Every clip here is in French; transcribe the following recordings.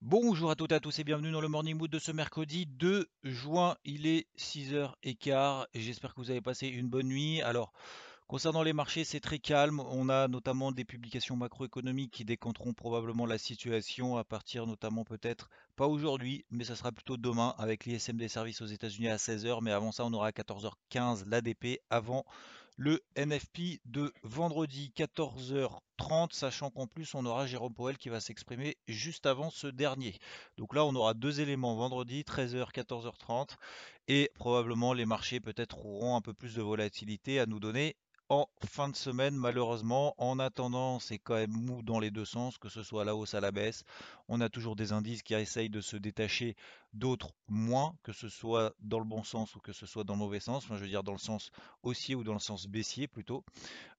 Bonjour à toutes et à tous et bienvenue dans le Morning Mood de ce mercredi 2 juin. Il est 6h15 et j'espère que vous avez passé une bonne nuit. Alors... Concernant les marchés, c'est très calme. On a notamment des publications macroéconomiques qui décanteront probablement la situation à partir notamment peut-être, pas aujourd'hui, mais ça sera plutôt demain avec l'ISM des services aux États-Unis à 16h. Mais avant ça, on aura à 14h15 l'ADP avant le NFP de vendredi 14h30, sachant qu'en plus on aura Jérôme Powell qui va s'exprimer juste avant ce dernier. Donc là on aura deux éléments vendredi 13h 14h30 et probablement les marchés peut-être auront un peu plus de volatilité à nous donner en fin de semaine, malheureusement. En attendant, c'est quand même mou dans les deux sens, que ce soit à la hausse, à la baisse. On a toujours des indices qui essayent de se détacher, d'autres moins, que ce soit dans le bon sens ou que ce soit dans le mauvais sens. Enfin, je veux dire dans le sens haussier ou dans le sens baissier plutôt.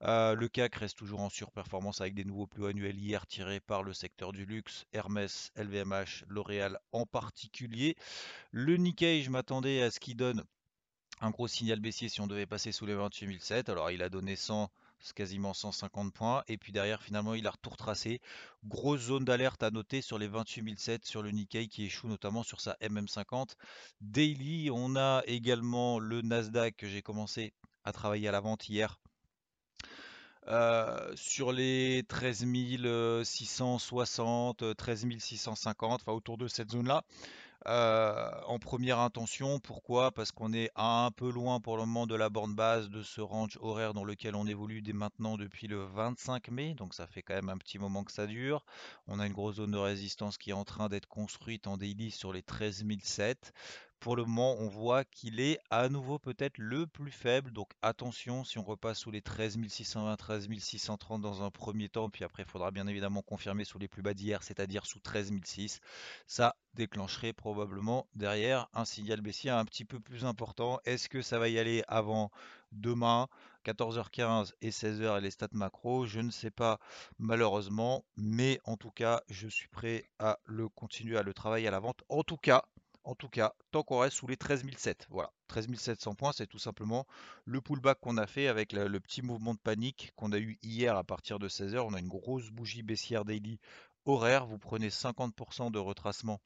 Euh, le CAC reste toujours en surperformance avec des nouveaux plus annuels hier tirés par le secteur du luxe, Hermès, LVMH, L'Oréal en particulier. Le Nikkei, je m'attendais à ce qu'il donne un gros signal baissier si on devait passer sous les 28007. Alors il a donné 100, quasiment 150 points. Et puis derrière, finalement, il a tout retracé. Grosse zone d'alerte à noter sur les 28007 sur le Nikkei qui échoue notamment sur sa MM50. Daily, on a également le Nasdaq que j'ai commencé à travailler à la vente hier. Euh, sur les 13 660, 13 650, enfin autour de cette zone-là. Euh, en première intention. Pourquoi? Parce qu'on est un peu loin pour le moment de la borne base de ce range horaire dans lequel on évolue dès maintenant depuis le 25 mai. Donc ça fait quand même un petit moment que ça dure. On a une grosse zone de résistance qui est en train d'être construite en daily sur les 13007 pour le moment, on voit qu'il est à nouveau peut-être le plus faible. Donc attention, si on repasse sous les 13 620, 13 630 dans un premier temps, puis après il faudra bien évidemment confirmer sous les plus bas d'hier, c'est-à-dire sous 13 006, ça déclencherait probablement derrière un signal baissier un petit peu plus important. Est-ce que ça va y aller avant demain 14h15 et 16h et les stats macro, je ne sais pas malheureusement, mais en tout cas, je suis prêt à le continuer à le travailler à la vente. En tout cas, en tout cas, tant qu'on reste sous les 13 700. Voilà, 13 700 points, c'est tout simplement le pullback qu'on a fait avec le, petit mouvement de panique qu'on a eu hier à partir de 16h. On a une grosse bougie baissière daily horaire. Vous prenez 50% de retracement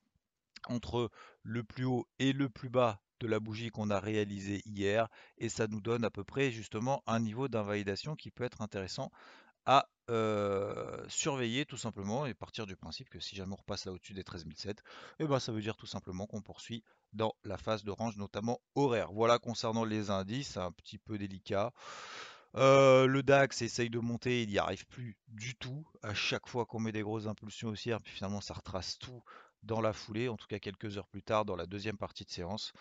entre le plus haut et le plus bas de la bougie qu'on a réalisé hier et ça nous donne à peu près justement un niveau d'invalidation qui peut être intéressant à surveiller tout simplement et partir du principe que si jamais on repasse là au-dessus des 13007, et eh ben ça veut dire tout simplement qu'on poursuit dans la phase de range notamment horaire. Voilà concernant les indices, un petit peu délicat. le DAX essaye de monter, il n'y arrive plus du tout. À chaque fois qu'on met des grosses impulsions haussières, puis finalement ça retrace tout dans la foulée, en tout cas quelques heures plus tard dans la deuxième partie de séance.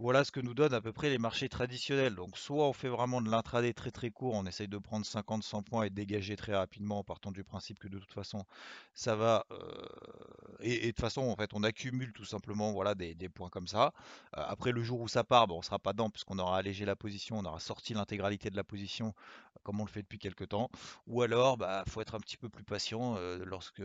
Voilà ce que nous donnent à peu près les marchés traditionnels. Donc soit on fait vraiment de l'intraday très très court, on essaye de prendre 50-100 points et de dégager très rapidement en partant du principe que de toute façon ça va... Euh, et, de toute façon en fait on accumule tout simplement voilà, des, points comme ça. Euh, après le jour où ça part, bon, on ne sera pas dedans puisqu'on aura allégé la position, on aura sorti l'intégralité de la position comme on le fait depuis quelques temps. Ou alors il bah, faut être un petit peu plus patient euh, lorsque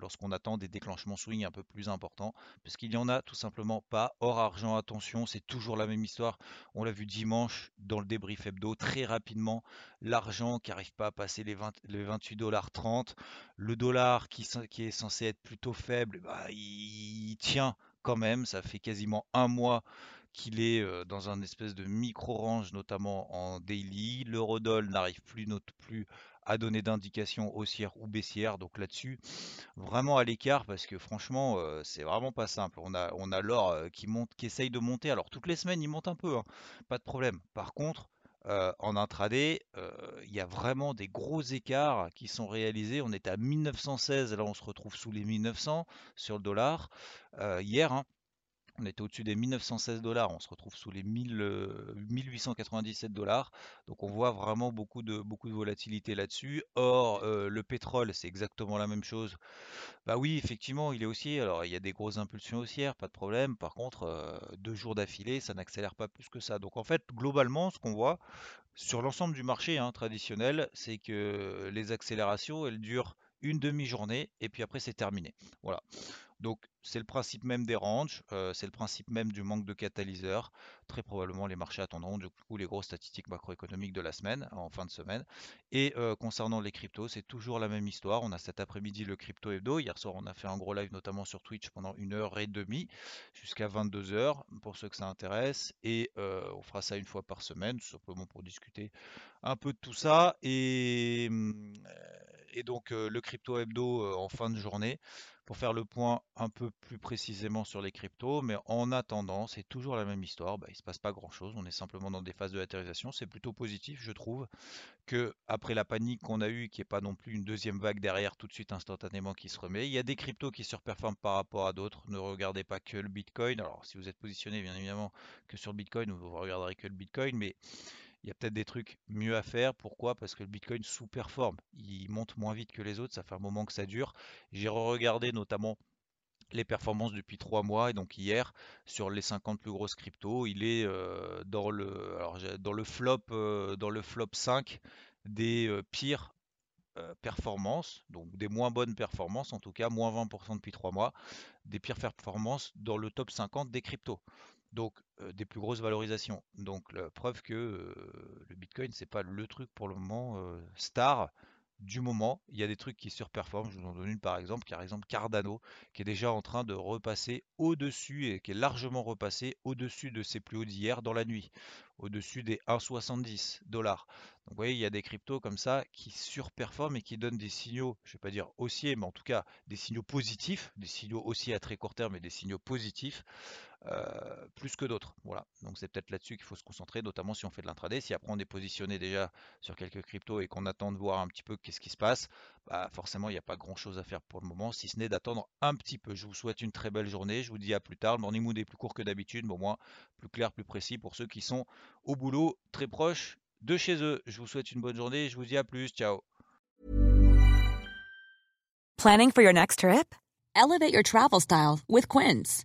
lorsqu'on attend des déclenchements swing un peu plus importants. Parce qu'il n'y en a tout simplement pas. Hors argent, attention, c'est toujours la même histoire. On l'a vu dimanche dans le débrief hebdo, très rapidement, l'argent qui n'arrive pas à passer les, 28 dollars 30, le dollar qui, est censé être plutôt faible, bah, il tient quand même, ça fait quasiment un mois qu'il est dans un espèce de micro-range, notamment en daily. L'eurodoll n'arrive plus, note plus à donner d'indications haussières ou baissières. Donc là-dessus, vraiment à l'écart parce que franchement, c'est vraiment pas simple. On a, on a l'or qui monte, qui essaye de monter. Alors toutes les semaines, il monte un peu, hein, pas de problème. Par contre, en intraday, il y a vraiment des gros écarts qui sont réalisés. On est à 1916, là on se retrouve sous les 1900 sur le dollar hier. Hein. On était au-dessus des 1916 dollars, on se retrouve sous les 1897 dollars. Donc on voit vraiment beaucoup de, volatilité là-dessus. Or, le pétrole, c'est exactement la même chose. Bah oui, effectivement, il est haussier. Alors il y a des grosses impulsions haussières, pas de problème. Par contre, deux jours d'affilée, ça n'accélère pas plus que ça. Donc en fait, globalement, ce qu'on voit sur l'ensemble du marché hein, traditionnel, c'est que les accélérations, elles durent une demi-journée et puis après c'est terminé. Voilà. Donc c'est le principe même des ranges, euh, c'est le principe même du manque de catalyseurs. Très probablement les marchés attendront du coup les grosses statistiques macroéconomiques de la semaine, en fin de semaine. Et euh, concernant les cryptos, c'est toujours la même histoire. On a cet après-midi le crypto hebdo. Hier soir, on a fait un gros live notamment sur Twitch pendant une heure et demie jusqu'à 22 heures pour ceux que ça intéresse. Et euh, on fera ça une fois par semaine, tout simplement pour discuter un peu de tout ça. Et, et donc le crypto hebdo en fin de journée pour faire le point un peu plus précisément sur les cryptos. Mais en attendant, c'est toujours la même histoire. Bah, il ne se passe pas grand-chose. On est simplement dans des phases de latérisation. C'est plutôt positif, je trouve, que après la panique qu'on a eue, qui n'est pas non plus une deuxième vague derrière tout de suite instantanément qui se remet. Il y a des cryptos qui surperforment par rapport à d'autres. Ne regardez pas que le Bitcoin. Alors, si vous êtes positionné, bien évidemment, que sur le Bitcoin, vous ne regarderez que le Bitcoin. Mais il y a peut-être des trucs mieux à faire. Pourquoi? Parce que le Bitcoin sous-performe. Il monte moins vite que les autres. Ça fait un moment que ça dure. J'ai regardé notamment les performances depuis trois mois et donc hier sur les 50 plus grosses cryptos, il est euh, dans le flop euh, dans le flop 5 des euh, pires performances, donc des moins bonnes performances, en tout cas moins 20% depuis trois mois, des pires performances dans le top 50 des cryptos donc des plus grosses valorisations. Donc la preuve que le Bitcoin c'est pas le truc pour le moment star du moment. Il y a des trucs qui surperforment. Je vous en donne une par exemple, par exemple Cardano, qui est déjà en train de repasser au-dessus et qui est largement repassé au-dessus de ses plus hauts d'hier dans la nuit, au-dessus des 1,70 dollars. Donc vous voyez, il y a des cryptos comme ça qui surperforment et qui donnent des signaux, je ne vais pas dire haussiers, mais en tout cas des signaux positifs, des signaux haussiers à très court terme et des signaux positifs. Euh, plus que d'autres. Voilà. Donc c'est peut-être là-dessus qu'il faut se concentrer, notamment si on fait de l'intraday. Si après on est positionné déjà sur quelques cryptos et qu'on attend de voir un petit peu qu'est-ce qui se passe, bah forcément il n'y a pas grand-chose à faire pour le moment, si ce n'est d'attendre un petit peu. Je vous souhaite une très belle journée. Je vous dis à plus tard. Le morning mood est plus court que d'habitude, mais au moins plus clair, plus précis pour ceux qui sont au boulot, très proches de chez eux. Je vous souhaite une bonne journée. Je vous dis à plus. Ciao. Planning for your next trip? Elevate your travel style with Quince.